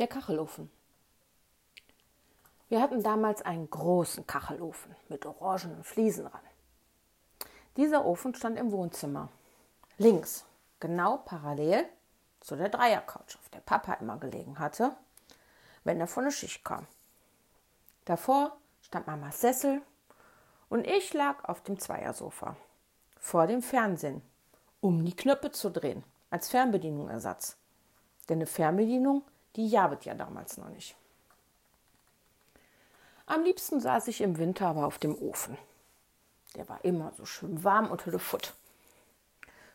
Der Kachelofen. Wir hatten damals einen großen Kachelofen mit orangenen Fliesen dran. Dieser Ofen stand im Wohnzimmer. Links, genau parallel zu der Dreiercouch, auf der Papa immer gelegen hatte, wenn er von der Schicht kam. Davor stand Mamas Sessel und ich lag auf dem Zweiersofa vor dem Fernsehen, um die Knöpfe zu drehen, als Fernbedienungersatz. Denn eine Fernbedienung die jabet ja damals noch nicht. Am liebsten saß ich im Winter aber auf dem Ofen. Der war immer so schön warm unter der Futt.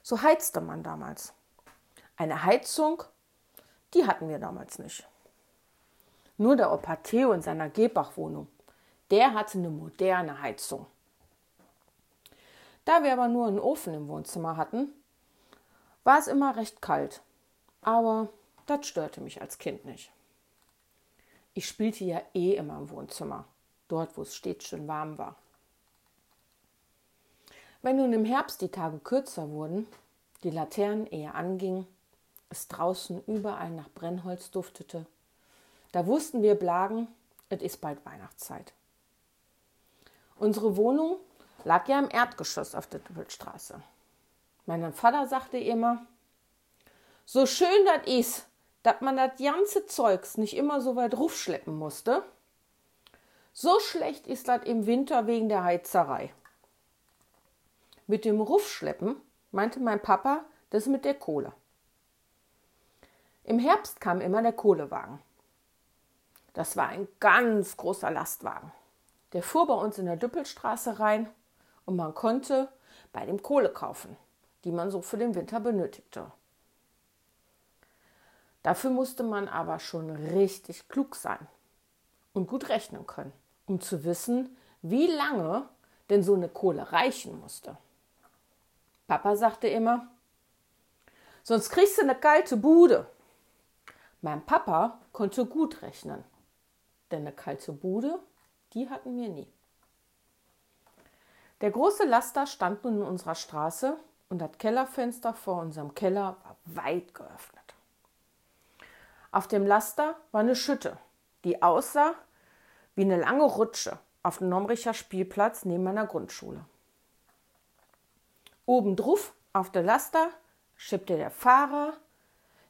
So heizte man damals. Eine Heizung, die hatten wir damals nicht. Nur der Opa Theo in seiner Gebach-Wohnung, der hatte eine moderne Heizung. Da wir aber nur einen Ofen im Wohnzimmer hatten, war es immer recht kalt. Aber das störte mich als Kind nicht. Ich spielte ja eh immer im Wohnzimmer, dort wo es stets schön warm war. Wenn nun im Herbst die Tage kürzer wurden, die Laternen eher angingen, es draußen überall nach Brennholz duftete, da wussten wir Blagen, es ist bald Weihnachtszeit. Unsere Wohnung lag ja im Erdgeschoss auf der Doppelstraße. Mein Vater sagte immer, so schön das ist, dass man das ganze Zeugs nicht immer so weit rufschleppen musste. So schlecht ist das im Winter wegen der Heizerei. Mit dem Rufschleppen meinte mein Papa das mit der Kohle. Im Herbst kam immer der Kohlewagen. Das war ein ganz großer Lastwagen. Der fuhr bei uns in der Düppelstraße rein und man konnte bei dem Kohle kaufen, die man so für den Winter benötigte. Dafür musste man aber schon richtig klug sein und gut rechnen können, um zu wissen, wie lange denn so eine Kohle reichen musste. Papa sagte immer, sonst kriegst du eine kalte Bude. Mein Papa konnte gut rechnen, denn eine kalte Bude, die hatten wir nie. Der große Laster stand nun in unserer Straße und das Kellerfenster vor unserem Keller war weit geöffnet. Auf dem Laster war eine Schütte, die aussah wie eine lange Rutsche auf dem Nomricher Spielplatz neben meiner Grundschule. Obendrauf auf der Laster schippte der Fahrer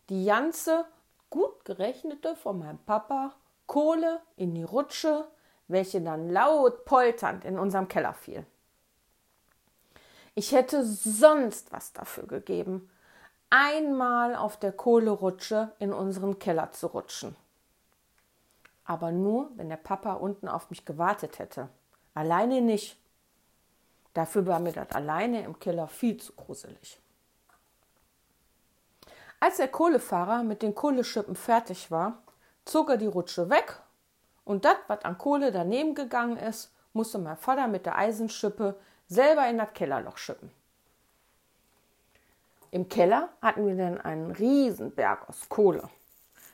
die ganze gut gerechnete von meinem Papa Kohle in die Rutsche, welche dann laut polternd in unserem Keller fiel. Ich hätte sonst was dafür gegeben, einmal auf der Kohlerutsche in unseren Keller zu rutschen. Aber nur, wenn der Papa unten auf mich gewartet hätte. Alleine nicht. Dafür war mir das alleine im Keller viel zu gruselig. Als der Kohlefahrer mit den Kohleschippen fertig war, zog er die Rutsche weg und das, was an Kohle daneben gegangen ist, musste mein Vater mit der Eisenschippe selber in das Kellerloch schippen. Im Keller hatten wir dann einen Riesenberg aus Kohle.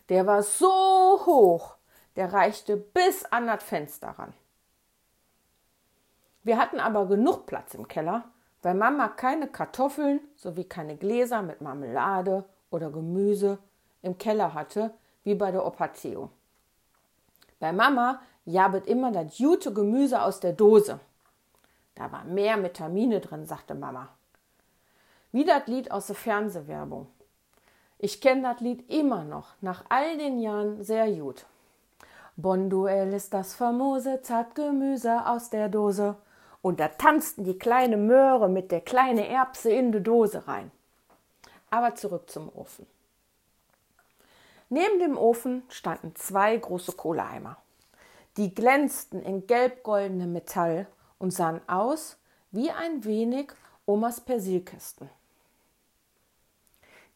Der war so hoch, der reichte bis an das Fenster ran. Wir hatten aber genug Platz im Keller, weil Mama keine Kartoffeln sowie keine Gläser mit Marmelade oder Gemüse im Keller hatte, wie bei der Opa. Bei Mama jabet immer das gute Gemüse aus der Dose. Da war mehr Vitamine drin, sagte Mama. Wie das Lied aus der Fernsehwerbung. Ich kenne das Lied immer noch, nach all den Jahren sehr gut. Bonduell ist das famose Zartgemüse aus der Dose. Und da tanzten die kleine Möhre mit der kleine Erbse in die Dose rein. Aber zurück zum Ofen. Neben dem Ofen standen zwei große Kohleeimer. Die glänzten in gelb-goldenem Metall und sahen aus wie ein wenig Omas Persilkästen.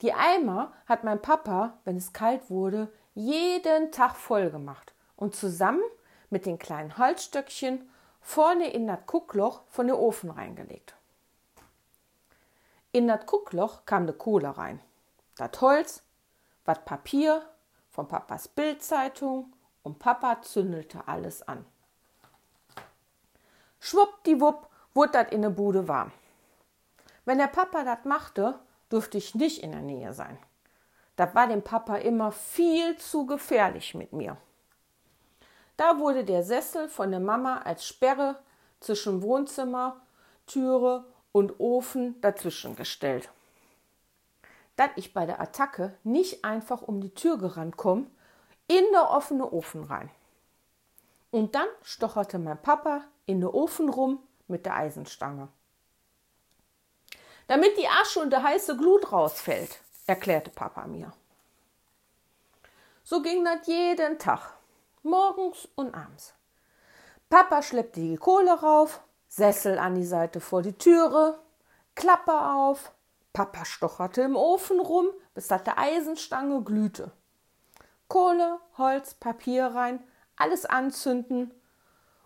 Die Eimer hat mein Papa, wenn es kalt wurde, jeden Tag voll gemacht und zusammen mit den kleinen Holzstöckchen vorne in das Kuckloch von der Ofen reingelegt. In das Kuckloch kam die Kohle rein, das Holz, was Papier von Papas Bildzeitung und Papa zündelte alles an. Schwuppdiwupp wurde das in der Bude warm. Wenn der Papa das machte, durfte ich nicht in der Nähe sein. Das war dem Papa immer viel zu gefährlich mit mir. Da wurde der Sessel von der Mama als Sperre zwischen Wohnzimmer, Türe und Ofen dazwischen gestellt. Dass ich bei der Attacke nicht einfach um die Tür gerannt komme, in der offene Ofen rein. Und dann stocherte mein Papa in den Ofen rum mit der Eisenstange. Damit die Asche und der heiße Glut rausfällt, erklärte Papa mir. So ging das jeden Tag, morgens und abends. Papa schleppte die Kohle rauf, Sessel an die Seite vor die Türe, Klappe auf, Papa stocherte im Ofen rum, bis das der Eisenstange glühte. Kohle, Holz, Papier rein, alles anzünden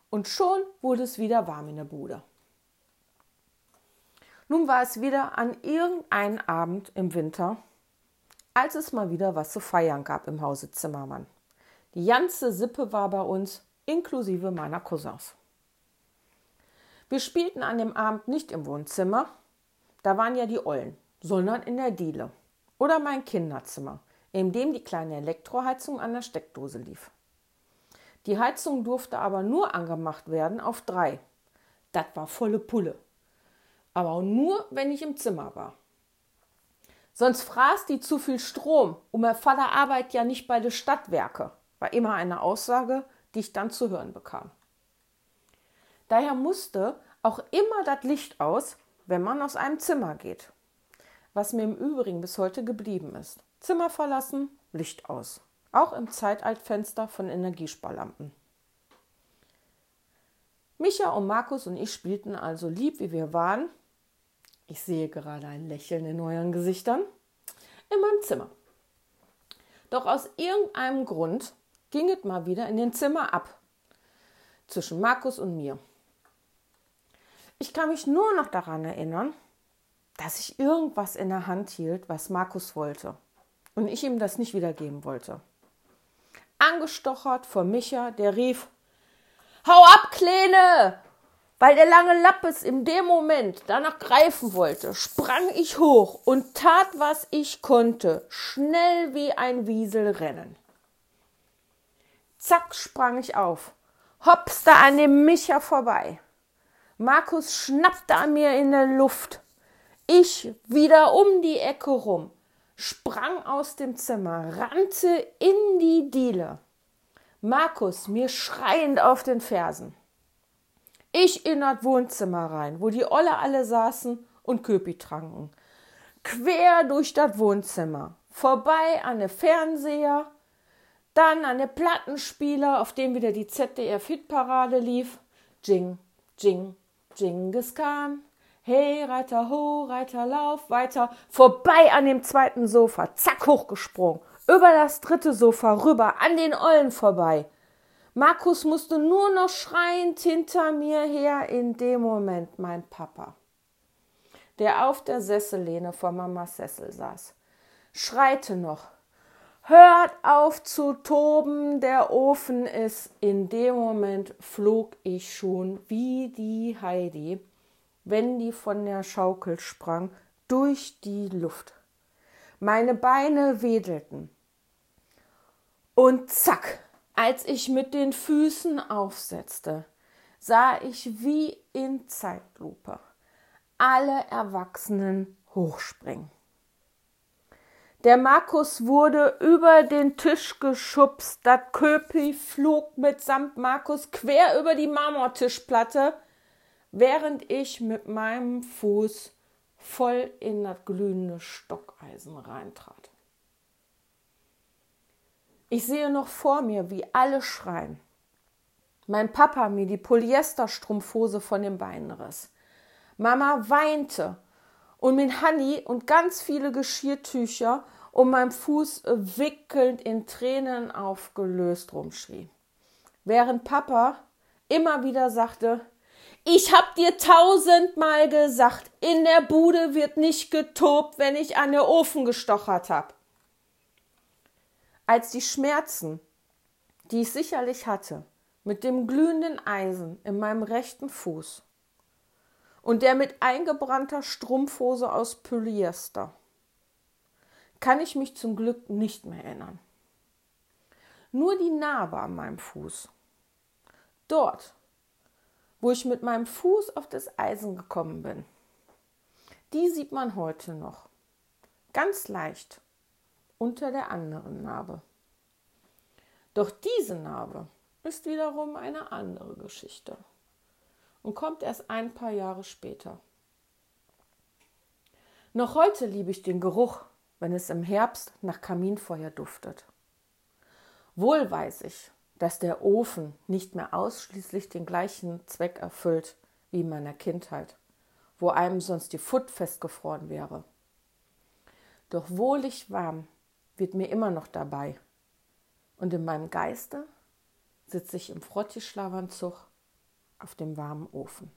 und schon wurde es wieder warm in der Bude. Nun war es wieder an irgendeinem Abend im Winter, als es mal wieder was zu feiern gab im Hause Zimmermann. Die ganze Sippe war bei uns, inklusive meiner Cousins. Wir spielten an dem Abend nicht im Wohnzimmer, da waren ja die Ollen, sondern in der Diele oder mein Kinderzimmer, in dem die kleine Elektroheizung an der Steckdose lief. Die Heizung durfte aber nur angemacht werden auf drei. Das war volle Pulle aber nur, wenn ich im Zimmer war. Sonst fraß die zu viel Strom und mein Vater arbeitet ja nicht bei den Stadtwerke, war immer eine Aussage, die ich dann zu hören bekam. Daher musste auch immer das Licht aus, wenn man aus einem Zimmer geht. Was mir im Übrigen bis heute geblieben ist. Zimmer verlassen, Licht aus. Auch im Zeitaltfenster von Energiesparlampen. Micha und Markus und ich spielten also lieb, wie wir waren, ich sehe gerade ein Lächeln in euren Gesichtern. In meinem Zimmer. Doch aus irgendeinem Grund ging es mal wieder in den Zimmer ab. Zwischen Markus und mir. Ich kann mich nur noch daran erinnern, dass ich irgendwas in der Hand hielt, was Markus wollte. Und ich ihm das nicht wiedergeben wollte. Angestochert vor Micha, der rief: Hau ab, Kleine! Weil der lange Lappes in dem Moment danach greifen wollte, sprang ich hoch und tat, was ich konnte, schnell wie ein Wiesel rennen. Zack sprang ich auf, hopste an dem Micha vorbei. Markus schnappte an mir in der Luft. Ich wieder um die Ecke rum, sprang aus dem Zimmer, rannte in die Diele. Markus mir schreiend auf den Fersen. Ich in das Wohnzimmer rein, wo die Olle alle saßen und Köpi tranken. Quer durch das Wohnzimmer, vorbei an der Fernseher, dann an der Plattenspieler, auf dem wieder die ZDF-Hitparade lief. Jing, Jing, Jingis Khan. Hey, Reiter, ho, Reiter, lauf, weiter. Vorbei an dem zweiten Sofa, zack, hochgesprungen. Über das dritte Sofa rüber, an den Ollen vorbei. Markus musste nur noch schreiend hinter mir her, in dem Moment mein Papa, der auf der Sessellehne vor Mamas Sessel saß, schreite noch. Hört auf zu toben, der Ofen ist. In dem Moment flog ich schon wie die Heidi, wenn die von der Schaukel sprang, durch die Luft. Meine Beine wedelten. Und zack, als ich mit den Füßen aufsetzte, sah ich wie in Zeitlupe alle Erwachsenen hochspringen. Der Markus wurde über den Tisch geschubst, das Köpi flog mitsamt Markus quer über die Marmortischplatte, während ich mit meinem Fuß voll in das glühende Stockeisen reintrat. Ich sehe noch vor mir, wie alle schreien. Mein Papa mir die Polyesterstrumpfhose von den Beinen riss. Mama weinte und mit Hanni und ganz viele Geschirrtücher um meinen Fuß wickelnd in Tränen aufgelöst rumschrie. Während Papa immer wieder sagte, ich hab dir tausendmal gesagt, in der Bude wird nicht getobt, wenn ich an der Ofen gestochert hab als die Schmerzen, die ich sicherlich hatte, mit dem glühenden Eisen in meinem rechten Fuß und der mit eingebrannter Strumpfhose aus Polyester. kann ich mich zum Glück nicht mehr erinnern. Nur die Narbe an meinem Fuß. Dort, wo ich mit meinem Fuß auf das Eisen gekommen bin. Die sieht man heute noch. Ganz leicht unter der anderen Narbe. Doch diese Narbe ist wiederum eine andere Geschichte und kommt erst ein paar Jahre später. Noch heute liebe ich den Geruch, wenn es im Herbst nach Kaminfeuer duftet. Wohl weiß ich, dass der Ofen nicht mehr ausschließlich den gleichen Zweck erfüllt wie in meiner Kindheit, wo einem sonst die Futt festgefroren wäre. Doch wohlig warm wird mir immer dabei, und in meinem Geiste sitze ich im Frottischlawanzug auf dem warmen Ofen.